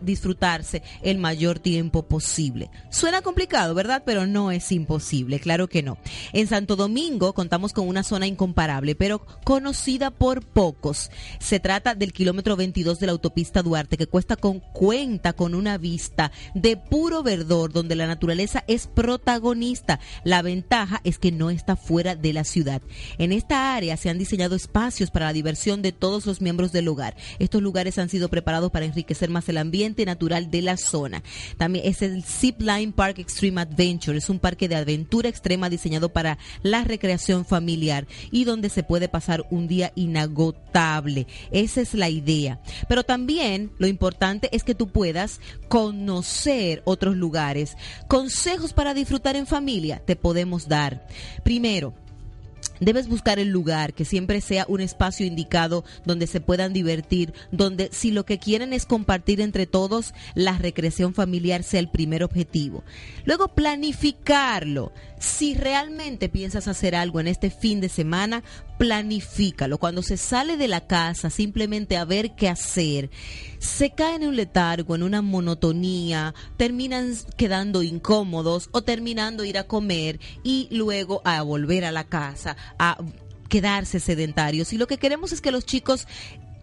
disfrutarse el mayor tiempo posible. Suena complicado, ¿verdad? Pero no es imposible, claro que no. En Santo Domingo contamos con una zona incomparable, pero conocida por pocos. Se trata del kilómetro 22 de la autopista Duarte, que cuesta con cuenta con una vista de puro verdor, donde la naturaleza es protagonista. La ventaja es que no está fuera de la ciudad. En esta área se han diseñado espacios para la diversión de todos los miembros del hogar. Estos lugares han sido preparados para enriquecer más el ambiente natural de la zona. También es el Zipline Park Extreme Adventure. Es un parque de aventura extrema diseñado para la recreación familiar y donde se puede pasar un día inagotable. Esa es la idea. Pero también lo importante es que tú puedas conocer otros lugares. Consejos para disfrutar en familia te podemos dar. Primero, Debes buscar el lugar que siempre sea un espacio indicado donde se puedan divertir, donde si lo que quieren es compartir entre todos, la recreación familiar sea el primer objetivo. Luego planificarlo. Si realmente piensas hacer algo en este fin de semana, planifícalo. Cuando se sale de la casa simplemente a ver qué hacer, se caen en un letargo, en una monotonía, terminan quedando incómodos o terminando ir a comer y luego a volver a la casa, a quedarse sedentarios. Y lo que queremos es que los chicos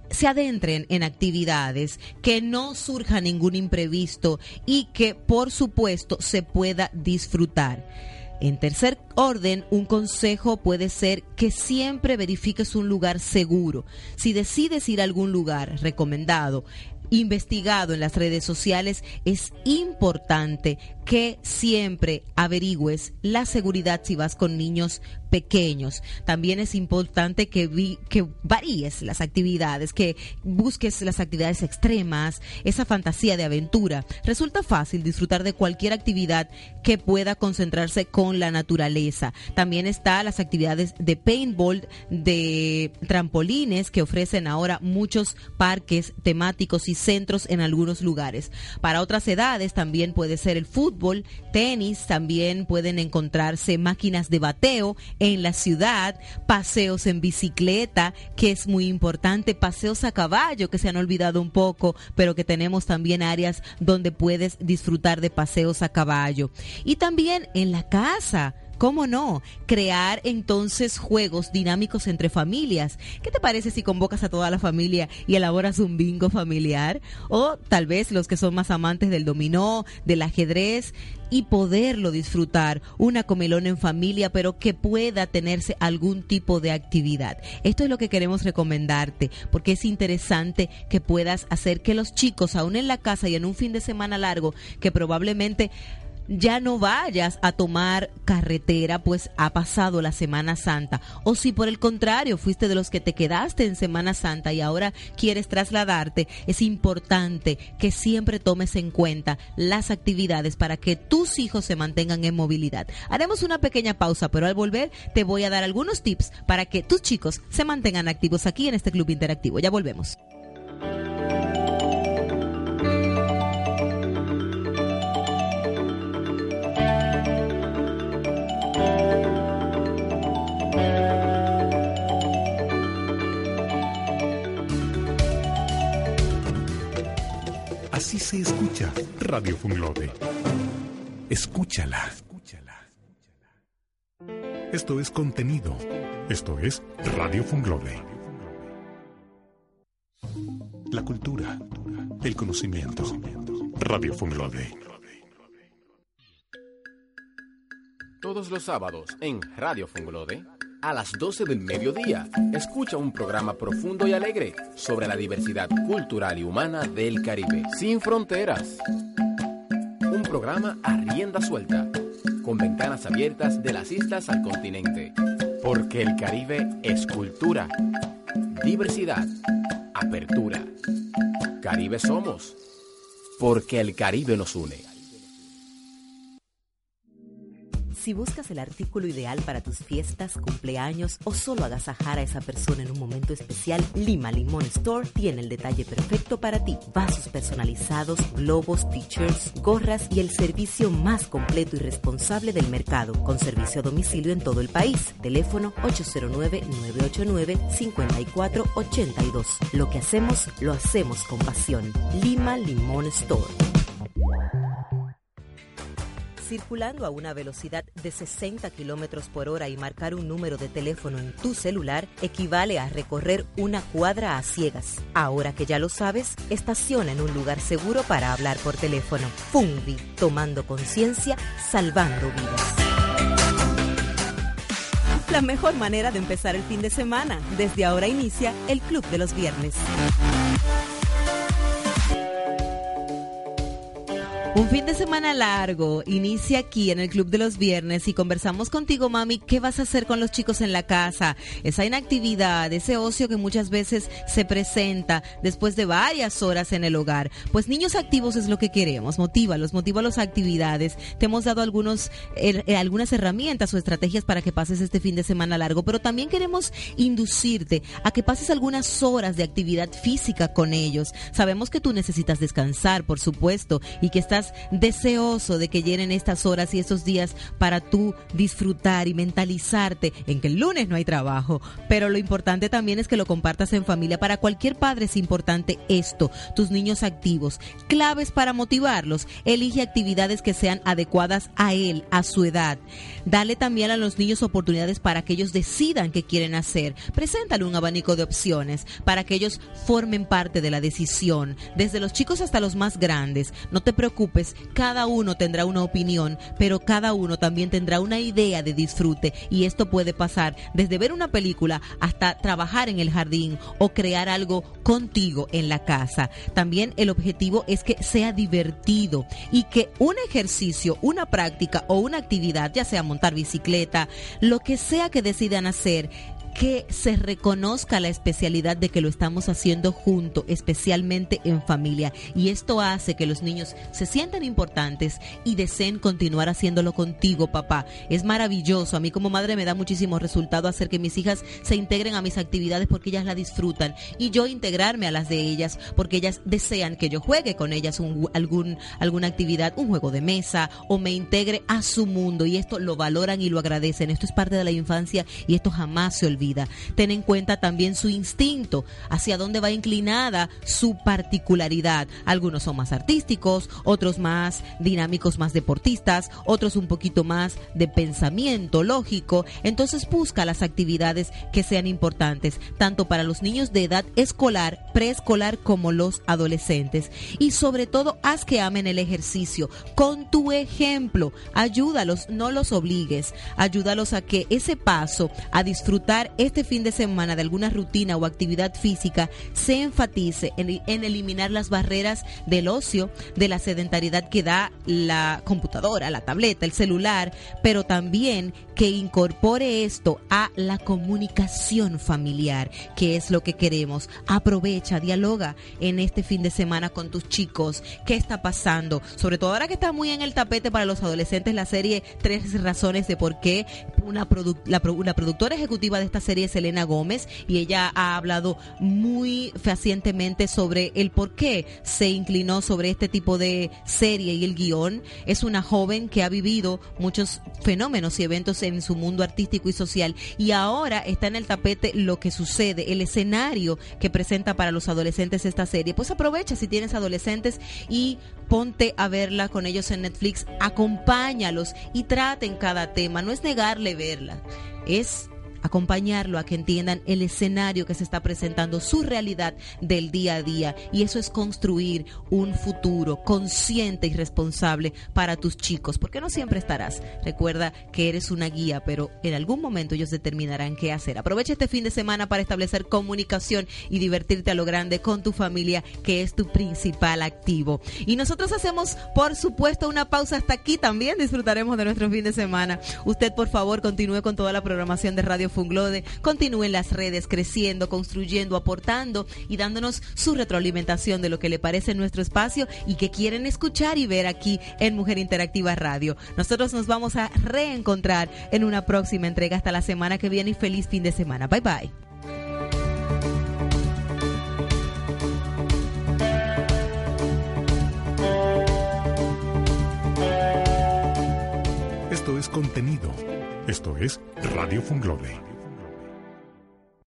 se adentren en actividades, que no surja ningún imprevisto y que por supuesto se pueda disfrutar. En tercer orden, un consejo puede ser que siempre verifiques un lugar seguro. Si decides ir a algún lugar recomendado, investigado en las redes sociales, es importante que siempre averigües la seguridad si vas con niños pequeños. También es importante que, vi, que varíes las actividades, que busques las actividades extremas, esa fantasía de aventura. Resulta fácil disfrutar de cualquier actividad que pueda concentrarse con la naturaleza. También está las actividades de paintball, de trampolines que ofrecen ahora muchos parques temáticos y centros en algunos lugares. Para otras edades también puede ser el fútbol, tenis, también pueden encontrarse máquinas de bateo, en la ciudad, paseos en bicicleta, que es muy importante, paseos a caballo, que se han olvidado un poco, pero que tenemos también áreas donde puedes disfrutar de paseos a caballo. Y también en la casa ¿Cómo no? Crear entonces juegos dinámicos entre familias. ¿Qué te parece si convocas a toda la familia y elaboras un bingo familiar? O tal vez los que son más amantes del dominó, del ajedrez y poderlo disfrutar, una comelón en familia, pero que pueda tenerse algún tipo de actividad. Esto es lo que queremos recomendarte, porque es interesante que puedas hacer que los chicos, aún en la casa y en un fin de semana largo, que probablemente ya no vayas a tomar carretera, pues ha pasado la Semana Santa. O si por el contrario fuiste de los que te quedaste en Semana Santa y ahora quieres trasladarte, es importante que siempre tomes en cuenta las actividades para que tus hijos se mantengan en movilidad. Haremos una pequeña pausa, pero al volver te voy a dar algunos tips para que tus chicos se mantengan activos aquí en este club interactivo. Ya volvemos. Así se escucha Radio Funglode. Escúchala. Esto es contenido. Esto es Radio Funglode. La cultura, el conocimiento. Radio Funglode. Todos los sábados en Radio Funglode, a las 12 del mediodía, escucha un programa profundo y alegre sobre la diversidad cultural y humana del Caribe, sin fronteras. Un programa a rienda suelta, con ventanas abiertas de las islas al continente. Porque el Caribe es cultura, diversidad, apertura. Caribe somos, porque el Caribe nos une. Si buscas el artículo ideal para tus fiestas, cumpleaños o solo agasajar a esa persona en un momento especial, Lima Limón Store tiene el detalle perfecto para ti. Vasos personalizados, globos, t-shirts, gorras y el servicio más completo y responsable del mercado, con servicio a domicilio en todo el país. Teléfono 809-989-5482. Lo que hacemos, lo hacemos con pasión. Lima Limón Store circulando a una velocidad de 60 kilómetros por hora y marcar un número de teléfono en tu celular equivale a recorrer una cuadra a ciegas. Ahora que ya lo sabes, estaciona en un lugar seguro para hablar por teléfono. Funvi, tomando conciencia, salvando vidas. La mejor manera de empezar el fin de semana. Desde ahora inicia el Club de los Viernes. Un fin de semana largo inicia aquí en el Club de los Viernes y conversamos contigo, mami, qué vas a hacer con los chicos en la casa. Esa inactividad, ese ocio que muchas veces se presenta después de varias horas en el hogar. Pues niños activos es lo que queremos, motívalos, motívalos a actividades. Te hemos dado algunos, eh, eh, algunas herramientas o estrategias para que pases este fin de semana largo, pero también queremos inducirte a que pases algunas horas de actividad física con ellos. Sabemos que tú necesitas descansar, por supuesto, y que estás deseoso de que llenen estas horas y estos días para tú disfrutar y mentalizarte en que el lunes no hay trabajo. Pero lo importante también es que lo compartas en familia. Para cualquier padre es importante esto, tus niños activos, claves para motivarlos. Elige actividades que sean adecuadas a él, a su edad. Dale también a los niños oportunidades para que ellos decidan qué quieren hacer. Preséntale un abanico de opciones para que ellos formen parte de la decisión, desde los chicos hasta los más grandes. No te preocupes, cada uno tendrá una opinión, pero cada uno también tendrá una idea de disfrute y esto puede pasar desde ver una película hasta trabajar en el jardín o crear algo contigo en la casa. También el objetivo es que sea divertido y que un ejercicio, una práctica o una actividad, ya sea montar bicicleta, lo que sea que decidan hacer, que se reconozca la especialidad de que lo estamos haciendo junto, especialmente en familia. Y esto hace que los niños se sientan importantes y deseen continuar haciéndolo contigo, papá. Es maravilloso. A mí como madre me da muchísimo resultado hacer que mis hijas se integren a mis actividades porque ellas la disfrutan y yo integrarme a las de ellas porque ellas desean que yo juegue con ellas un, algún, alguna actividad, un juego de mesa o me integre a su mundo y esto lo valoran y lo agradecen. Esto es parte de la infancia y esto jamás se olvida. Ten en cuenta también su instinto, hacia dónde va inclinada su particularidad. Algunos son más artísticos, otros más dinámicos, más deportistas, otros un poquito más de pensamiento lógico. Entonces busca las actividades que sean importantes, tanto para los niños de edad escolar, preescolar como los adolescentes. Y sobre todo, haz que amen el ejercicio con tu ejemplo. Ayúdalos, no los obligues. Ayúdalos a que ese paso a disfrutar este fin de semana de alguna rutina o actividad física se enfatice en, eliminar las barreras del ocio, de la sedentariedad que da la computadora, la tableta, el celular, pero también que incorpore esto a la comunicación familiar, que es lo que queremos. Aprovecha, dialoga en este fin de semana con tus chicos. ¿Qué está pasando? Sobre todo ahora que está muy en el tapete para los adolescentes la serie Tres razones de por qué una, produ- la, pro- la productora ejecutiva de esta serie es Elena Gómez y ella ha hablado muy fehacientemente sobre el por qué se inclinó sobre este tipo de serie y el guion. Es una joven que ha vivido muchos fenómenos y eventos en su mundo artístico y social y ahora está en el tapete lo que sucede, el escenario que presenta para los adolescentes esta serie. Pues aprovecha si tienes adolescentes y ponte a verla con ellos en Netflix, acompáñalos y traten cada tema. No es negarle verla, es acompañarlo a que entiendan el escenario que se está presentando, su realidad del día a día. Y eso es construir un futuro consciente y responsable para tus chicos, porque no siempre estarás. Recuerda que eres una guía, pero en algún momento ellos determinarán qué hacer. Aprovecha este fin de semana para establecer comunicación y divertirte a lo grande con tu familia, que es tu principal activo. Y nosotros hacemos, por supuesto, una pausa hasta aquí. También disfrutaremos de nuestro fin de semana. Usted, por favor, continúe con toda la programación de Radio Funglode. Continúe en las redes creciendo, construyendo, aportando y dándonos su retroalimentación de lo que le parece nuestro espacio y que quieren escuchar y ver aquí en Mujer Interactiva Radio. Nosotros nos vamos a reencontrar en una próxima entrega hasta la semana que viene y feliz fin de semana. Bye bye. Esto es contenido. Esto es Radio Funglode.